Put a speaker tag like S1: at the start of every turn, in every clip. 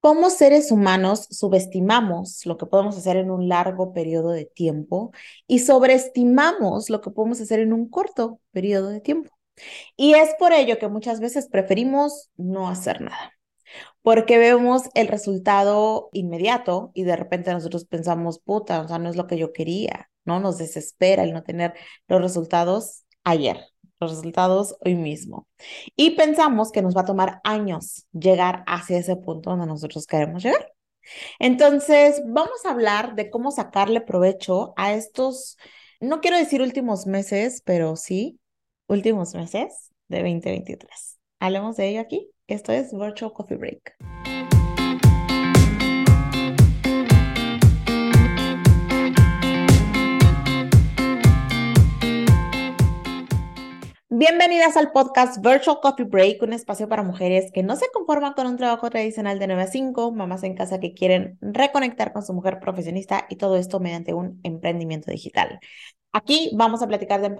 S1: Como seres humanos subestimamos lo que podemos hacer en un largo periodo de tiempo y sobreestimamos lo que podemos hacer en un corto periodo de tiempo. Y es por ello que muchas veces preferimos no hacer nada, porque vemos el resultado inmediato y de repente nosotros pensamos, puta, o sea, no es lo que yo quería, ¿no? Nos desespera el no tener los resultados ayer los resultados hoy mismo. Y pensamos que nos va a tomar años llegar hacia ese punto donde nosotros queremos llegar. Entonces, vamos a hablar de cómo sacarle provecho a estos, no quiero decir últimos meses, pero sí, últimos meses de 2023. Hablemos de ello aquí. Esto es Virtual Coffee Break. Bienvenidas al podcast Virtual Coffee Break, un espacio para mujeres que no se conforman con un trabajo tradicional de 9 a 5, mamás en casa que quieren reconectar con su mujer profesionista y todo esto mediante un emprendimiento digital. Aquí vamos a platicar de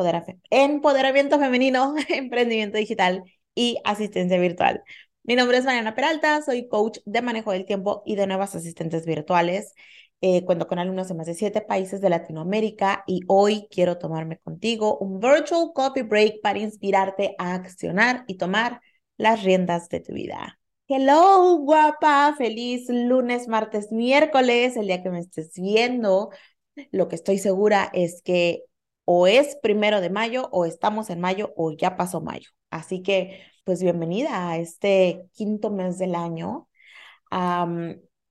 S1: empoderamiento femenino, emprendimiento digital y asistencia virtual. Mi nombre es Mariana Peralta, soy coach de manejo del tiempo y de nuevas asistentes virtuales. Eh, cuento con alumnos de más de siete países de Latinoamérica y hoy quiero tomarme contigo un virtual coffee break para inspirarte a accionar y tomar las riendas de tu vida. Hello, guapa, feliz lunes, martes, miércoles, el día que me estés viendo. Lo que estoy segura es que o es primero de mayo o estamos en mayo o ya pasó mayo. Así que, pues bienvenida a este quinto mes del año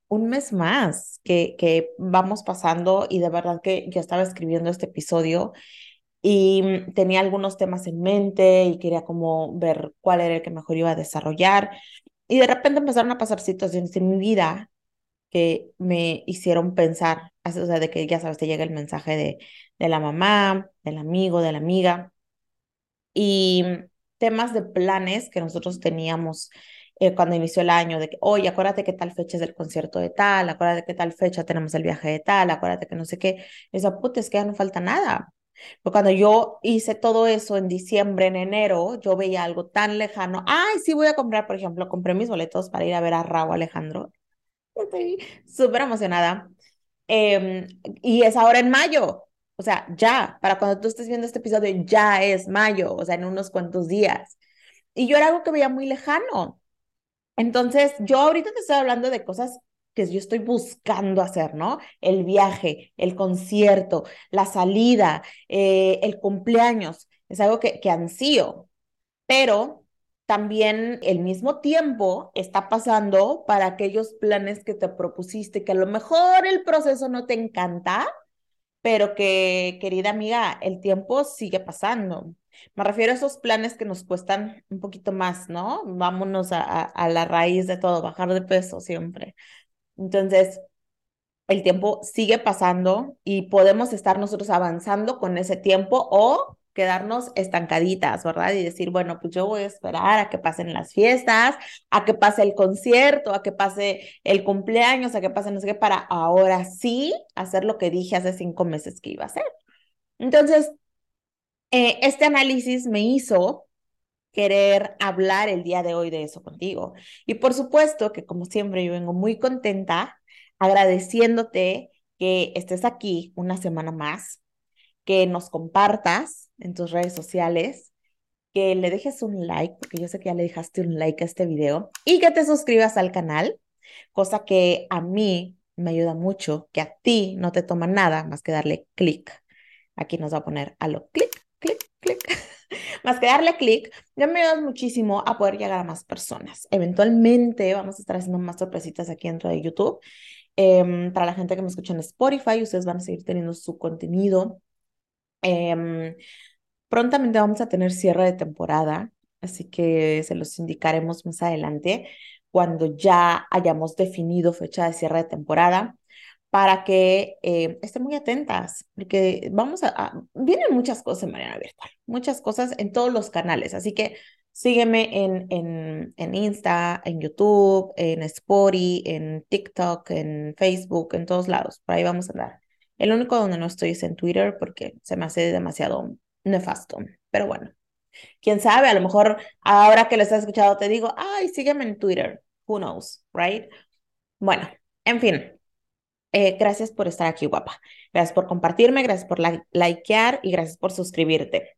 S1: un mes más que, vamos pasando y de verdad que yo estaba escribiendo este episodio y mm, tenía algunos temas en mente y quería como ver cuál era el que mejor iba a desarrollar. Y de repente empezaron a pasar situaciones en mi vida que me hicieron pensar, o sea, de que ya sabes, te llega el mensaje de, de la mamá, del amigo, de la amiga, y mm, temas de planes que nosotros teníamos eh, cuando inició el año, de que, oye, acuérdate que tal fecha es el concierto de tal, acuérdate que tal fecha tenemos el viaje de tal, acuérdate que no sé qué. Esa puta, es que ya no falta nada. Porque cuando yo hice todo eso en diciembre, en enero, yo veía algo tan lejano. Ay, sí, voy a comprar, por ejemplo, compré mis boletos para ir a ver a Raúl Alejandro. Estoy súper emocionada. Em, y es ahora en mayo. O sea, ya, para cuando tú estés viendo este episodio, ya es mayo, o sea, en unos cuantos días. Y yo era algo que veía muy lejano. Entonces, yo ahorita te estoy hablando de cosas que yo estoy buscando hacer, ¿no? El viaje, el concierto, la salida, eh, el cumpleaños, es algo que, que ansío, pero también el mismo tiempo está pasando para aquellos planes que te propusiste, que a lo mejor el proceso no te encanta, pero que, querida amiga, el tiempo sigue pasando. Me refiero a esos planes que nos cuestan un poquito más, ¿no? Vámonos a, a, la raíz de todo, bajar de peso siempre. Entonces, el tiempo sigue pasando y podemos estar nosotros avanzando con ese tiempo o quedarnos estancaditas, ¿verdad? Y decir, bueno, pues yo voy a esperar a que pasen las fiestas, a que pase el concierto, a que pase el cumpleaños, a que pase no sé qué, para ahora sí hacer lo que dije hace cinco meses que iba a hacer. Entonces, eh, este análisis me hizo querer hablar el día de hoy de eso contigo. Y por supuesto que como siempre yo vengo muy contenta agradeciéndote que estés aquí una semana más, que nos compartas en tus redes sociales, que le dejes un like, porque yo sé que ya le dejaste un like a este video, y que te suscribas al canal, cosa que a mí me ayuda mucho, que a ti no te toma nada más que darle clic. Aquí nos va a poner a lo clic. Más que darle clic, ya me ayudas muchísimo a poder llegar a más personas. Eventualmente vamos a estar haciendo más sorpresitas aquí dentro de YouTube. Em, para la gente que me escucha en Spotify, ustedes van a seguir teniendo su contenido. Em, prontamente vamos a tener cierre de temporada, así que se los indicaremos más adelante cuando ya hayamos definido fecha de cierre de temporada para que eh, estén muy atentas, porque vamos a, vienen muchas cosas en manera virtual, muchas cosas en todos los canales, así que sígueme en, en, en Insta, en YouTube, en Spotify, en TikTok, en Facebook, en todos lados, por ahí vamos a andar. El único donde no estoy es en Twitter porque se me hace demasiado nefasto, pero bueno, quién sabe, a lo mejor ahora que lo estás escuchando te digo, ay, sígueme en Twitter, who knows, right? Bueno, en fin, eh, gracias por estar aquí, guapa. Gracias por compartirme, gracias por likear y gracias por suscribirte.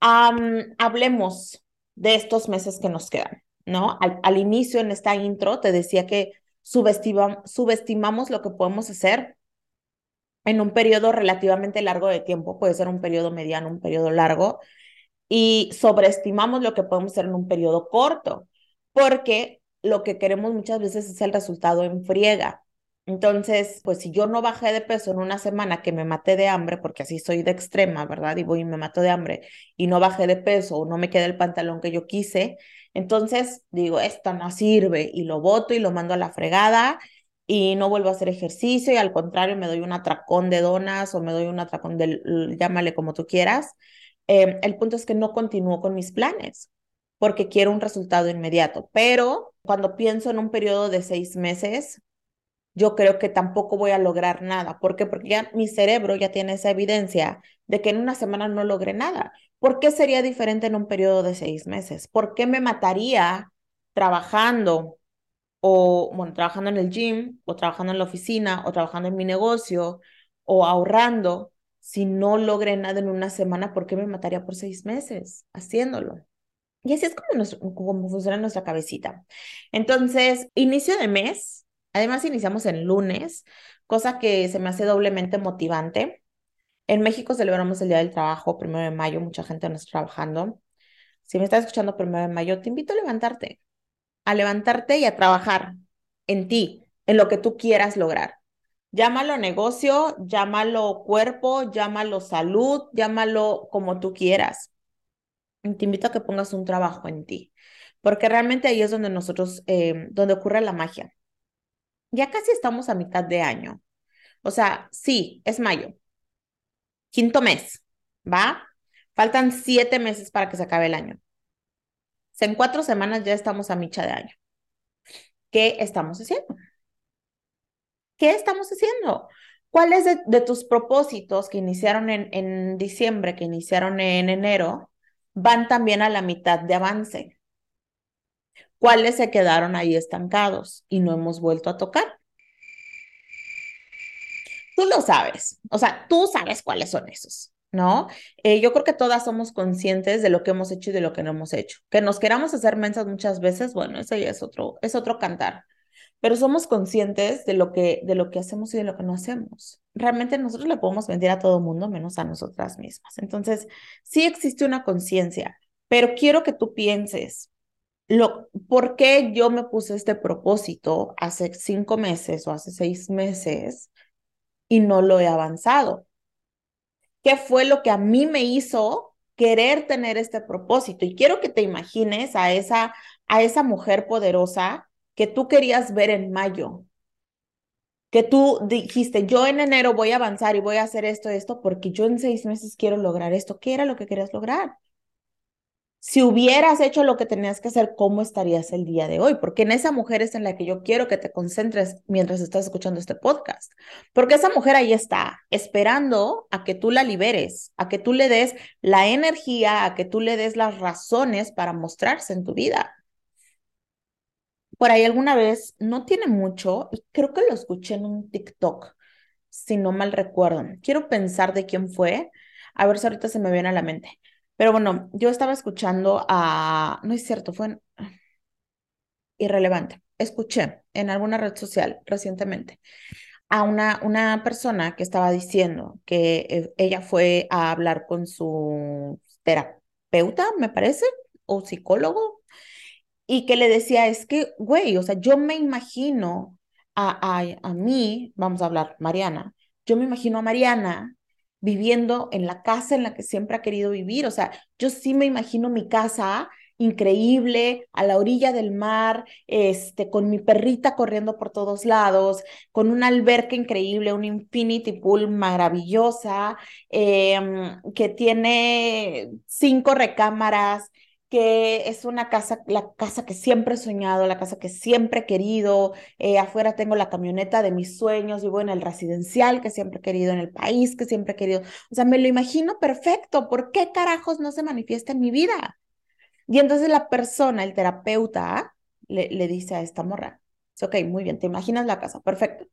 S1: hablemos de estos meses que nos quedan, ¿no? Al, al inicio en esta intro te decía que subestimamos lo que podemos hacer en un periodo relativamente largo de tiempo, puede ser un periodo mediano, un periodo largo, y sobreestimamos lo que podemos hacer en un periodo corto, porque lo que queremos muchas veces es el resultado en friega. Entonces, pues si yo no bajé de peso en una semana que me maté de hambre, porque así soy de extrema, ¿verdad? Y voy y me mato de hambre y no bajé de peso o no me queda el pantalón que yo quise, entonces digo, esto no sirve y lo boto y lo mando a la fregada y no vuelvo a hacer ejercicio y al contrario me doy un atracón de donas o me doy un atracón de, llámale como tú quieras. Em, el punto es que no continúo con mis planes porque quiero un resultado inmediato, pero cuando pienso en un periodo de seis meses, yo creo que tampoco voy a lograr nada. ¿Por qué? Porque ya mi cerebro ya tiene esa evidencia de que en una semana no logré nada. ¿Por qué sería diferente en un periodo de seis meses? ¿Por qué me mataría trabajando o, bueno, trabajando en el gym o trabajando en la oficina o trabajando en mi negocio o ahorrando si no logré nada en una semana? ¿Por qué me mataría por seis meses haciéndolo? Y así es como, como funciona nuestra cabecita. Entonces, inicio de mes, además iniciamos en lunes, cosa que se me hace doblemente motivante en México celebramos el Día del Trabajo, primero de mayo, mucha gente no está trabajando. Si me estás escuchando primero de mayo, te invito a levantarte, a levantarte y a trabajar en ti, en lo que tú quieras lograr. Llámalo negocio, llámalo cuerpo, llámalo salud, llámalo como tú quieras. te invito a que pongas un trabajo en ti, porque realmente ahí es donde nosotros, eh, donde ocurre la magia. Ya casi estamos a mitad de año. O sea, sí, es mayo, Quinto mes, ¿va? Faltan siete meses para que se acabe el año. En cuatro semanas ya estamos a micha de año. ¿Qué estamos haciendo? ¿Qué estamos haciendo? ¿Cuáles de, tus propósitos que iniciaron en, en diciembre, que iniciaron en enero, van también a la mitad de avance? ¿Cuáles se quedaron ahí estancados y no hemos vuelto a tocar? tú lo sabes, o sea, tú sabes cuáles son esos, ¿no? Eh, yo creo que todas somos conscientes de lo que hemos hecho y de lo que no hemos hecho. Que nos queramos hacer mensas muchas veces, bueno, eso ya es otro, es otro cantar. Pero somos conscientes de lo que, de lo que hacemos y de lo que no hacemos. Realmente nosotros le podemos mentir a todo mundo menos a nosotras mismas. Entonces, sí existe una conciencia, pero quiero que tú pienses, lo, ¿por qué yo me puse este propósito hace cinco meses o hace seis meses y no lo he avanzado. ¿Qué fue lo que a mí me hizo querer tener este propósito? Y quiero que te imagines a esa, a esa mujer poderosa que tú querías ver en mayo, que tú dijiste, yo en enero voy a avanzar y voy a hacer esto, esto, porque yo en seis meses quiero lograr esto. ¿Qué era lo que querías lograr? Si hubieras hecho lo que tenías que hacer, ¿cómo estarías el día de hoy? Porque en esa mujer es en la que yo quiero que te concentres mientras estás escuchando este podcast. Porque esa mujer ahí está, esperando a que tú la liberes, a que tú le des la energía, a que tú le des las razones para mostrarse en tu vida. Por ahí alguna vez, no tiene mucho, y creo que lo escuché en un TikTok, si no mal recuerdo. Quiero pensar de quién fue, a ver si ahorita se me viene a la mente pero bueno, yo estaba escuchando a, no es cierto, fue irrelevante. Escuché en alguna red social recientemente a una, una persona que estaba diciendo que eh, ella fue a hablar con su terapeuta, me parece, o psicólogo, y que le decía, es que, güey, o sea, yo me imagino a, a, a mí, vamos a hablar, Mariana, yo me imagino a Mariana viviendo en la casa en la que siempre ha querido vivir. O sea, yo sí me imagino mi casa increíble, a la orilla del mar, este, con mi perrita corriendo por todos lados, con una alberca increíble, un infinity pool maravillosa, em, que tiene cinco recámaras, que es una casa, la casa que siempre he soñado, la casa que siempre he querido. Eh, afuera tengo la camioneta de mis sueños, vivo en el residencial que siempre he querido, en el país que siempre he querido. O sea, me lo imagino perfecto. ¿Por qué carajos no se manifiesta en mi vida? Y entonces la persona, el terapeuta, le, le dice a esta morra, Ok, muy bien, te imaginas la casa, perfecto.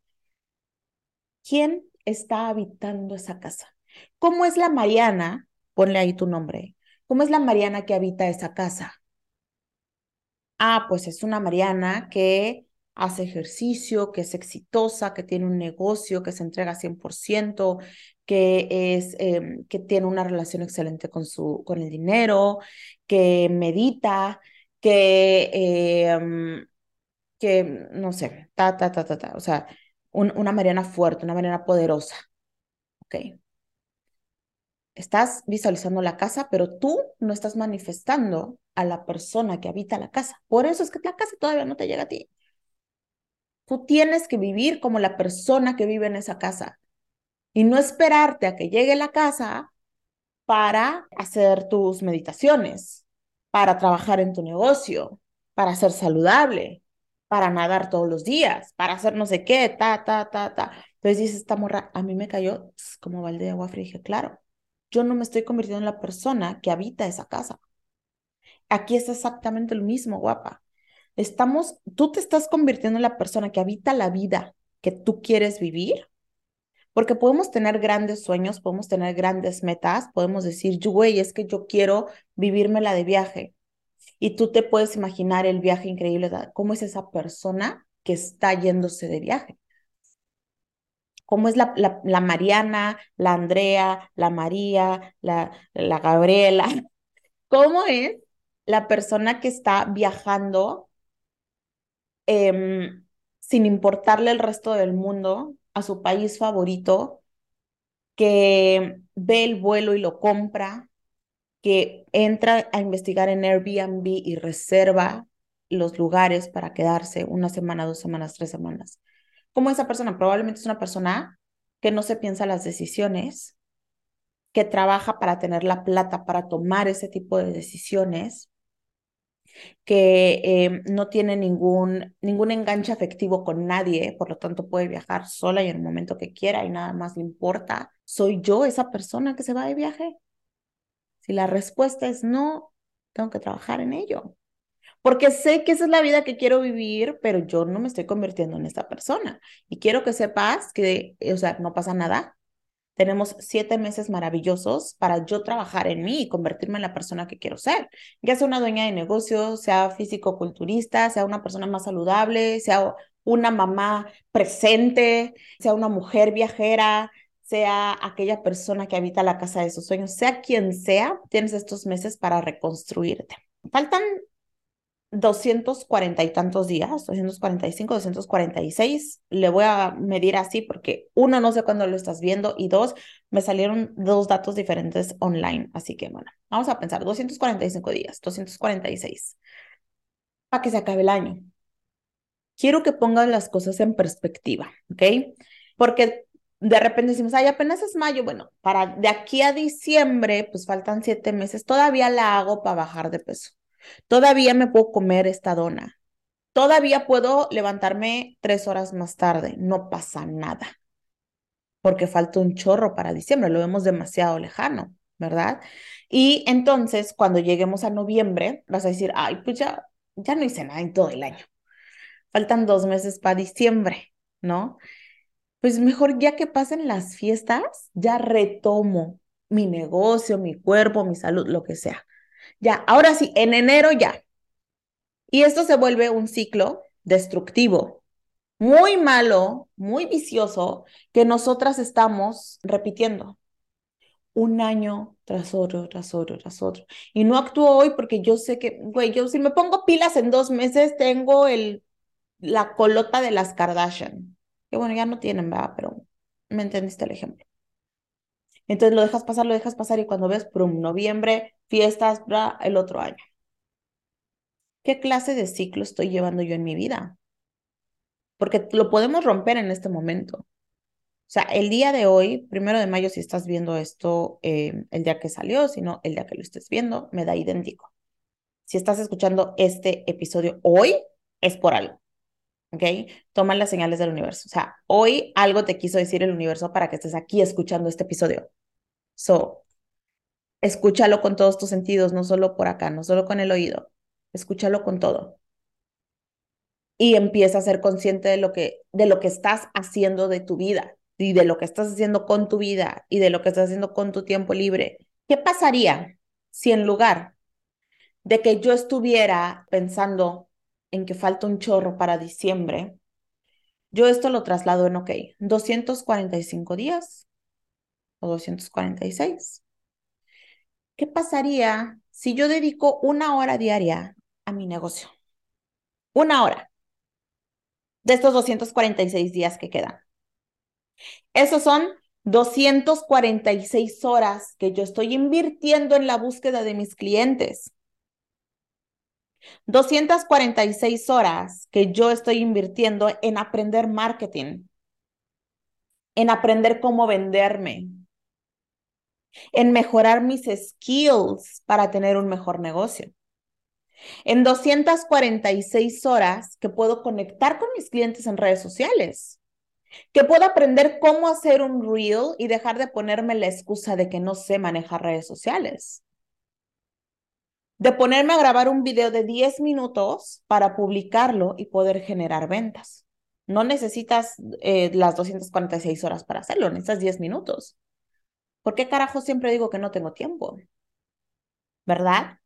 S1: ¿Quién está habitando esa casa? ¿Cómo es la Mariana? Ponle ahí tu nombre. ¿Cómo es la Mariana que habita esa casa? Ah, pues es una Mariana que hace ejercicio, que es exitosa, que tiene un negocio, que se entrega 100%, que, es, em, que tiene una relación excelente con, su, con el dinero, que medita, que, em, que no sé, ta, ta, ta, ta, ta. O sea, una Mariana fuerte, una Mariana poderosa. Ok. Estás visualizando la casa, pero tú no estás manifestando a la persona que habita la casa. Por eso es que la casa todavía no te llega a ti. Tú tienes que vivir como la persona que vive en esa casa y no esperarte a que llegue la casa para hacer tus meditaciones, para trabajar en tu negocio, para ser saludable, para nadar todos los días, para hacer no sé qué, ta, ta, ta, ta. Entonces dice esta morra, a mí me cayó como balde de agua fría. dije, claro, yo no me estoy convirtiendo en la persona que habita esa casa. Aquí es exactamente lo mismo, guapa. Estamos, tú te estás convirtiendo en la persona que habita la vida que tú quieres vivir, porque podemos tener grandes sueños, podemos tener grandes metas, podemos decir, güey, es que yo quiero la de viaje. Y tú te puedes imaginar el viaje increíble, cómo es esa persona que está yéndose de viaje cómo es la, la, Mariana, la Andrea, la María, la, la Gabriela, cómo es la persona que está viajando em, sin importarle el resto del mundo a su país favorito, que ve el vuelo y lo compra, que entra a investigar en Airbnb y reserva los lugares para quedarse una semana, dos semanas, tres semanas como esa persona probablemente es una persona que no se piensa las decisiones, que trabaja para tener la plata para tomar ese tipo de decisiones, que eh, no tiene ningún, ningún enganche afectivo con nadie, por lo tanto puede viajar sola y en el momento que quiera y nada más le importa. ¿Soy yo esa persona que se va de viaje? Si la respuesta es no, tengo que trabajar en ello porque sé que esa es la vida que quiero vivir, pero yo no me estoy convirtiendo en esta persona. Y quiero que sepas que, o sea, no pasa nada. Tenemos siete meses maravillosos para yo trabajar en mí y convertirme en la persona que quiero ser. Ya sea una dueña de negocios, sea físico-culturista, sea una persona más saludable, sea una mamá presente, sea una mujer viajera, sea aquella persona que habita la casa de sus sueños, sea quien sea, tienes estos meses para reconstruirte. Faltan 240 y tantos días, 245, 246, le voy a medir así porque uno, no sé cuándo lo estás viendo y dos, me salieron dos datos diferentes online. Así que bueno, vamos a pensar, 245 días, 246, para que se acabe el año. Quiero que pongan las cosas en perspectiva, ¿ok? Porque de repente decimos, ay, apenas es mayo, bueno, para de aquí a diciembre, pues faltan siete meses, todavía la hago para bajar de peso Todavía me puedo comer esta dona. Todavía puedo levantarme tres horas más tarde. No pasa nada. Porque falta un chorro para diciembre. Lo vemos demasiado lejano, ¿verdad? Y entonces, cuando lleguemos a noviembre, vas a decir, ay, pues ya, ya no hice nada en todo el año. Faltan dos meses para diciembre, ¿no? Pues mejor ya que pasen las fiestas, ya retomo mi negocio, mi cuerpo, mi salud, lo que sea. Ya, ahora sí, en enero ya. Y esto se vuelve un ciclo destructivo, muy malo, muy vicioso, que nosotras estamos repitiendo un año tras otro, tras otro, tras otro. Y no actúo hoy porque yo sé que, güey, yo si me pongo pilas en dos meses, tengo el, la colota de las Kardashian. Que bueno, ya no tienen, ¿verdad? Pero me entendiste el ejemplo. Entonces lo dejas pasar, lo dejas pasar y cuando ves, prum, noviembre, fiestas, bla, el otro año. ¿Qué clase de ciclo estoy llevando yo en mi vida? Porque lo podemos romper en este momento. O sea, el día de hoy, primero de mayo, si estás viendo esto eh, el día que salió, si no, el día que lo estés viendo, me da idéntico. Si estás escuchando este episodio hoy, es por algo. ¿Ok? Toma las señales del universo. O sea, hoy algo te quiso decir el universo para que estés aquí escuchando este episodio. So, escúchalo con todos tus sentidos, no solo por acá, no solo con el oído. Escúchalo con todo. y empieza a ser consciente de lo que, de lo que estás haciendo de tu vida y de lo que estás haciendo con tu vida y de lo que estás haciendo con tu tiempo libre. ¿Qué pasaría si en lugar de que yo estuviera pensando en que falta un chorro para diciembre, yo esto lo traslado en, ok, 245 días o 246. ¿Qué pasaría si yo dedico una hora diaria a mi negocio? Una hora de estos 246 días que quedan. Esos son 246 horas que yo estoy invirtiendo en la búsqueda de mis clientes. 246 horas que yo estoy invirtiendo en aprender marketing, en aprender cómo venderme, en mejorar mis skills para tener un mejor negocio. En 246 horas que puedo conectar con mis clientes en redes sociales, que puedo aprender cómo hacer un reel y dejar de ponerme la excusa de que no sé manejar redes sociales de ponerme a grabar un video de 10 minutos para publicarlo y poder generar ventas. No necesitas eh, las 246 horas para hacerlo, necesitas 10 minutos. ¿Por qué carajo siempre digo que no tengo tiempo? ¿Verdad?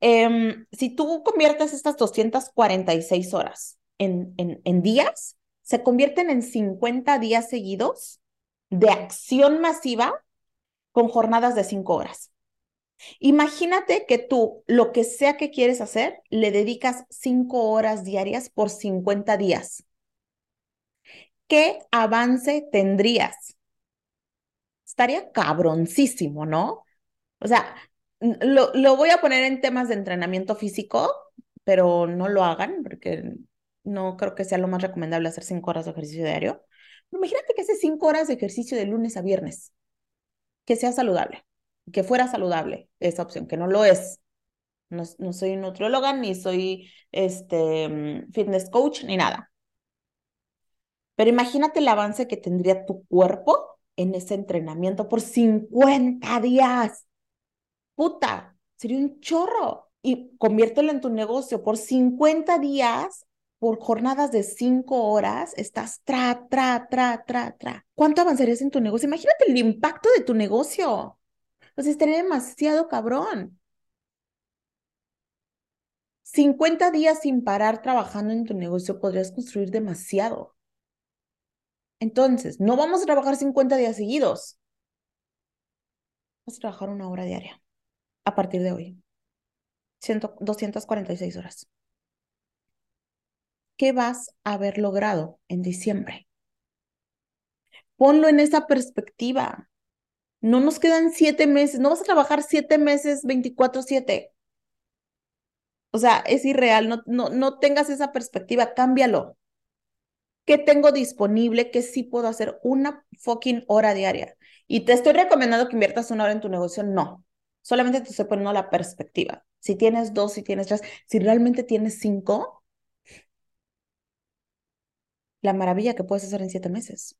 S1: Em, si tú conviertes estas 246 horas en, en, en días, se convierten en 50 días seguidos de acción masiva con jornadas de 5 horas. Imagínate que tú, lo que sea que quieres hacer, le dedicas cinco horas diarias por 50 días. ¿Qué avance tendrías? Estaría cabroncísimo, ¿no? O sea, lo, lo voy a poner en temas de entrenamiento físico, pero no lo hagan porque no creo que sea lo más recomendable hacer cinco horas de ejercicio diario. Imagínate que haces cinco horas de ejercicio de lunes a viernes, que sea saludable que fuera saludable esa opción, que no lo es. No, no soy nutrióloga, ni soy este, mm, fitness coach, ni nada. Pero imagínate el avance que tendría tu cuerpo en ese entrenamiento por 50 días. Puta, sería un chorro. Y conviértelo en tu negocio por 50 días, por jornadas de 5 horas, estás tra, tra, tra, tra, tra. ¿Cuánto avanzarías en tu negocio? Imagínate el impacto de tu negocio. Pues estaría demasiado cabrón. 50 días sin parar trabajando en tu negocio podrías construir demasiado. Entonces, no vamos a trabajar 50 días seguidos. Vamos a trabajar una hora diaria a partir de hoy. 246 horas. ¿Qué vas a haber logrado en diciembre? Ponlo en esa perspectiva. No nos quedan siete meses, no vas a trabajar siete meses 24/7. O sea, es irreal, no, no, no tengas esa perspectiva, cámbialo. ¿Qué tengo disponible? ¿Qué sí puedo hacer? Una fucking hora diaria. Y te estoy recomendando que inviertas una hora en tu negocio, no. Solamente te estoy poniendo la perspectiva. Si tienes dos, si tienes tres, si realmente tienes cinco, la maravilla que puedes hacer en siete meses.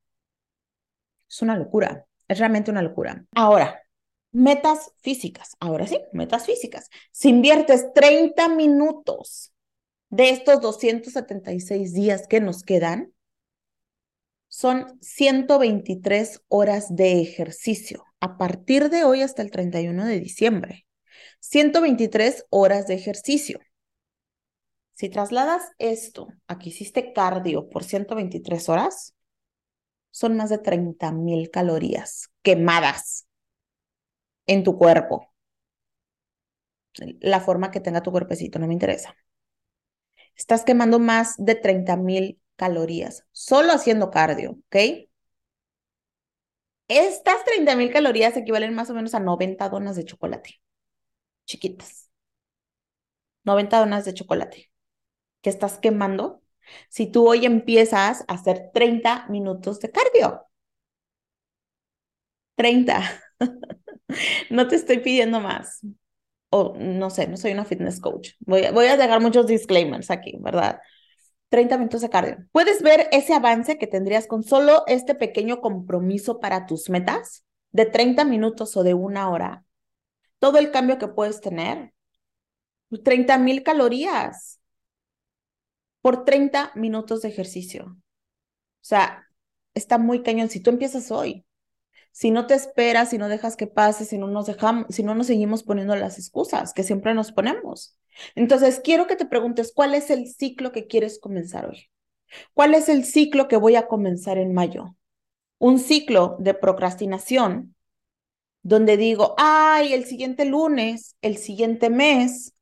S1: Es una locura. Es realmente una locura. Ahora, metas físicas. Ahora sí, metas físicas. Si inviertes 30 minutos de estos 276 días que nos quedan, son 123 horas de ejercicio a partir de hoy hasta el 31 de diciembre. 123 horas de ejercicio. Si trasladas esto a que hiciste cardio por 123 horas, son más de 30 mil calorías quemadas en tu cuerpo. La forma que tenga tu cuerpecito, no me interesa. Estás quemando más de 30 mil calorías solo haciendo cardio, ¿ok? Estas 30 mil calorías equivalen más o menos a 90 donas de chocolate. Chiquitas. 90 donas de chocolate. ¿Qué estás quemando si tú hoy empiezas a hacer 30 minutos de cardio. 30. no te estoy pidiendo más. O no sé, no soy una fitness coach. Voy voy a dejar muchos disclaimers aquí, ¿verdad? 30 minutos de cardio. ¿Puedes ver ese avance que tendrías con solo este pequeño compromiso para tus metas de 30 minutos o de una hora? Todo el cambio que puedes tener. 30 mil calorías por 30 minutos de ejercicio. O sea, está muy cañón. Si tú empiezas hoy, si no te esperas, si no dejas que pase, si no nos dejamos, si no nos seguimos poniendo las excusas que siempre nos ponemos. Entonces, quiero que te preguntes, ¿cuál es el ciclo que quieres comenzar hoy? ¿Cuál es el ciclo que voy a comenzar en mayo? Un ciclo de procrastinación donde digo, ay, el siguiente lunes, el siguiente mes,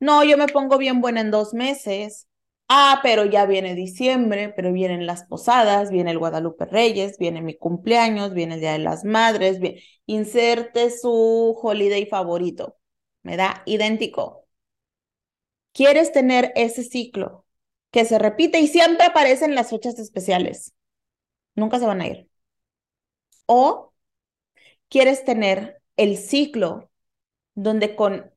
S1: no, yo me pongo bien buena en dos meses, ah, pero ya viene diciembre, pero vienen las posadas, viene el Guadalupe Reyes, viene mi cumpleaños, viene el Día de las Madres, inserte su holiday favorito, me da idéntico. ¿Quieres tener ese ciclo que se repite y siempre aparecen las fechas especiales? Nunca se van a ir. O quieres tener el ciclo donde con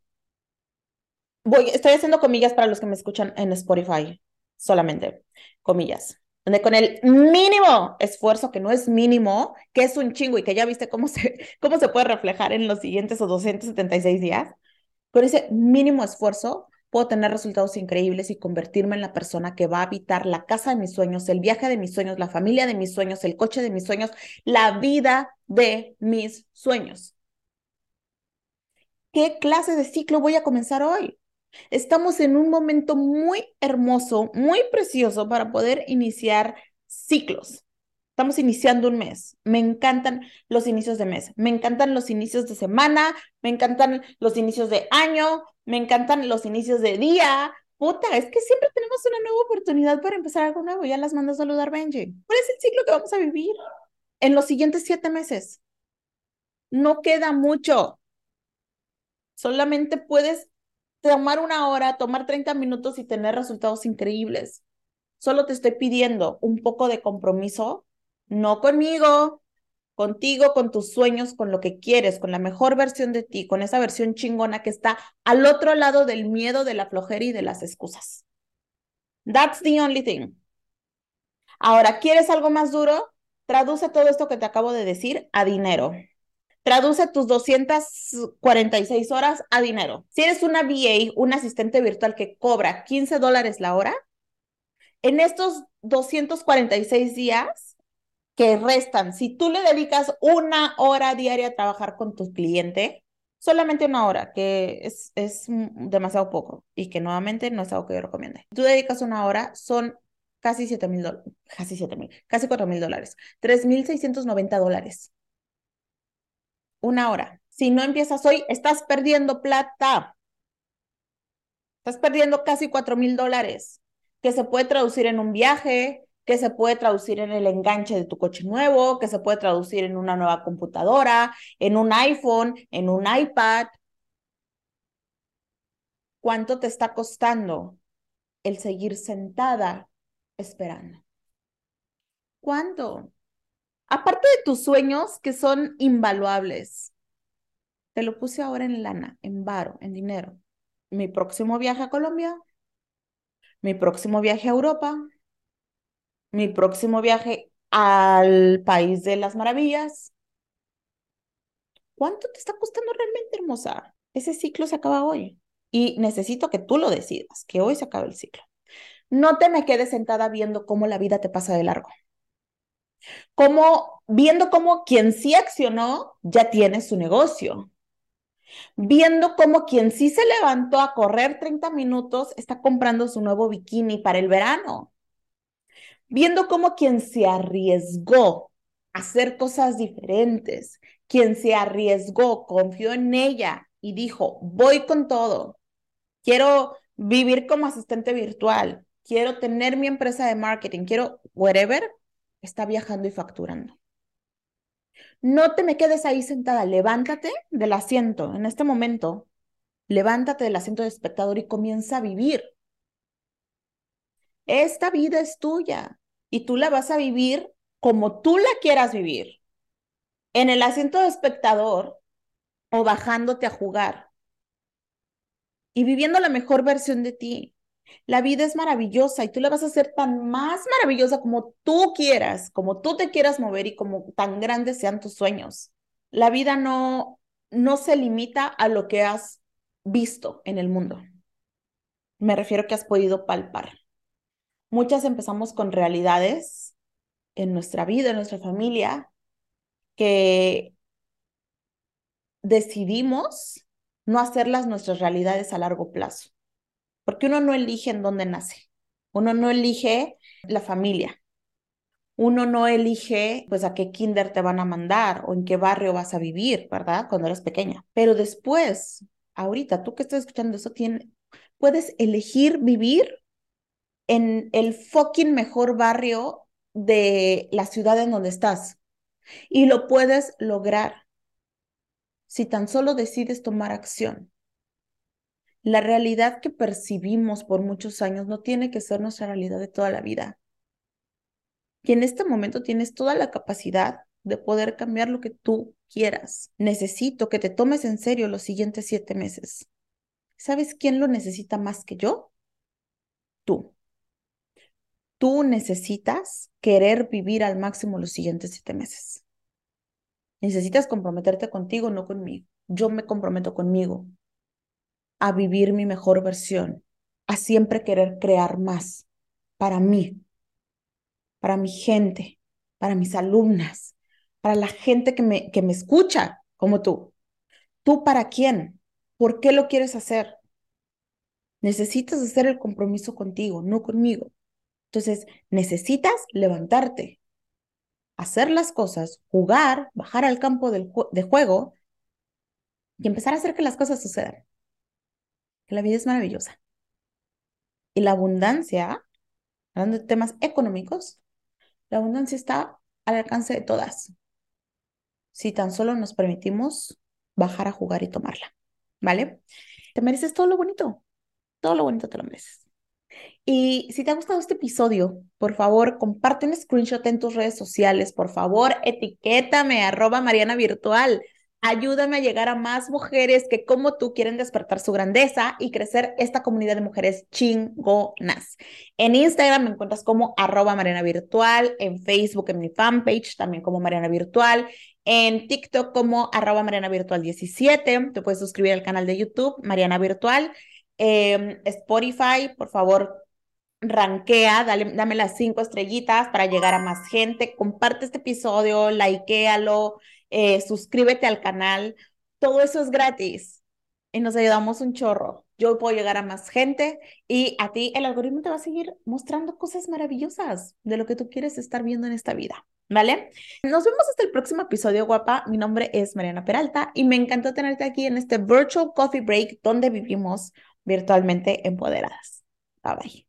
S1: voy, estoy haciendo comillas para los que me escuchan en Spotify solamente, comillas, donde con el mínimo esfuerzo, que no es mínimo, que es un chingo y que ya viste cómo se, cómo se puede reflejar en los siguientes o 276 días, con ese mínimo esfuerzo puedo tener resultados increíbles y convertirme en la persona que va a habitar la casa de mis sueños, el viaje de mis sueños, la familia de mis sueños, el coche de mis sueños, la vida de mis sueños. ¿Qué clase de ciclo voy a comenzar hoy? Estamos en un momento muy hermoso, muy precioso para poder iniciar ciclos. Estamos iniciando un mes. Me encantan los inicios de mes. Me encantan los inicios de semana. Me encantan los inicios de año. Me encantan los inicios de día. Puta, es que siempre tenemos una nueva oportunidad para empezar algo nuevo. Ya las mando a saludar, Benji. ¿Cuál es el ciclo que vamos a vivir en los siguientes siete meses? No queda mucho. Solamente puedes tomar una hora, tomar 30 minutos y tener resultados increíbles. Solo te estoy pidiendo un poco de compromiso, no conmigo, contigo, con tus sueños, con lo que quieres, con la mejor versión de ti, con esa versión chingona que está al otro lado del miedo, de la flojera y de las excusas. That's the only thing. Ahora, ¿quieres algo más duro? Traduce todo esto que te acabo de decir a dinero. Traduce tus 246 horas a dinero. Si eres una VA, un asistente virtual que cobra 15 dólares la hora, en estos 246 días que restan, si tú le dedicas una hora diaria a trabajar con tu cliente, solamente una hora, que es, es demasiado poco y que nuevamente no es algo que yo recomiende. Tú dedicas una hora, son casi 7 mil dólares, casi 7 mil, casi 4 mil dólares, 3 mil 690 dólares una hora. Si no empiezas hoy, estás perdiendo plata. Estás perdiendo casi cuatro mil dólares, que se puede traducir en un viaje, que se puede traducir en el enganche de tu coche nuevo, que se puede traducir en una nueva computadora, en un iPhone, en un iPad. ¿Cuánto te está costando el seguir sentada esperando? ¿Cuánto? Aparte de tus sueños que son invaluables, te lo puse ahora en lana, en varo, en dinero. Mi próximo viaje a Colombia, mi próximo viaje a Europa, mi próximo viaje al país de las maravillas. ¿Cuánto te está costando realmente, hermosa? Ese ciclo se acaba hoy y necesito que tú lo decidas, que hoy se acabe el ciclo. No te me quedes sentada viendo cómo la vida te pasa de largo como viendo cómo quien sí accionó ya tiene su negocio. Viendo cómo quien sí se levantó a correr 30 minutos está comprando su nuevo bikini para el verano. Viendo cómo quien se arriesgó a hacer cosas diferentes, quien se arriesgó, confió en ella y dijo, voy con todo. Quiero vivir como asistente virtual, quiero tener mi empresa de marketing, quiero whatever, está viajando y facturando. No te me quedes ahí sentada, levántate del asiento en este momento, levántate del asiento de espectador y comienza a vivir. Esta vida es tuya y tú la vas a vivir como tú la quieras vivir. En el asiento de espectador o bajándote a jugar y viviendo la mejor versión de ti. La vida es maravillosa y tú la vas a hacer tan más maravillosa como tú quieras, como tú te quieras mover y como tan grandes sean tus sueños. La vida no, no se limita a lo que has visto en el mundo. Me refiero que has podido palpar. muchas empezamos con realidades en nuestra vida, en nuestra familia, que decidimos no hacerlas nuestras realidades a largo plazo. Porque uno no elige en dónde nace, uno no elige la familia, uno no elige pues a qué kinder te van a mandar o en qué barrio vas a vivir, ¿verdad? Cuando eres pequeña. Pero después, ahorita, tú que estás escuchando eso, tiene, puedes elegir vivir en el fucking mejor barrio de la ciudad en donde estás. Y lo puedes lograr si tan solo decides tomar acción. La realidad que percibimos por muchos años no tiene que ser nuestra realidad de toda la vida. Y en este momento tienes toda la capacidad de poder cambiar lo que tú quieras. Necesito que te tomes en serio los siguientes siete meses. ¿Sabes quién lo necesita más que yo? Tú. Tú necesitas querer vivir al máximo los siguientes siete meses. Necesitas comprometerte contigo, no conmigo. Yo me comprometo conmigo a vivir mi mejor versión, a siempre querer crear más para mí, para mi gente, para mis alumnas, para la gente que me, que me escucha como tú. ¿Tú para quién? ¿Por qué lo quieres hacer? Necesitas hacer el compromiso contigo, no conmigo. Entonces, necesitas levantarte, hacer las cosas, jugar, bajar al campo del de juego y empezar a hacer que las cosas sucedan que la vida es maravillosa. Y la abundancia, hablando de temas económicos, la abundancia está al alcance de todas. Si tan solo nos permitimos bajar a jugar y tomarla, ¿vale? Te mereces todo lo bonito, todo lo bonito te lo mereces. Y si te ha gustado este episodio, por favor, comparte un screenshot en tus redes sociales, por favor, etiquétame, arroba Mariana Virtual. Ayúdame a llegar a más mujeres que como tú quieren despertar su grandeza y crecer esta comunidad de mujeres chingonas. En Instagram me encuentras como arroba Mariana Virtual, en Facebook en mi fanpage también como Mariana Virtual, en TikTok como arroba Mariana Virtual 17. Te puedes suscribir al canal de YouTube Mariana Virtual. Em, Spotify, por favor, rankea, dale, dame las cinco estrellitas para llegar a más gente. Comparte este episodio, likealo eh, suscríbete al canal, todo eso es gratis y nos ayudamos un chorro. Yo puedo llegar a más gente y a ti el algoritmo te va a seguir mostrando cosas maravillosas de lo que tú quieres estar viendo en esta vida. ¿Vale? Nos vemos hasta el próximo episodio, guapa. Mi nombre es Mariana Peralta y me encantó tenerte aquí en este Virtual Coffee Break donde vivimos virtualmente empoderadas. Bye bye.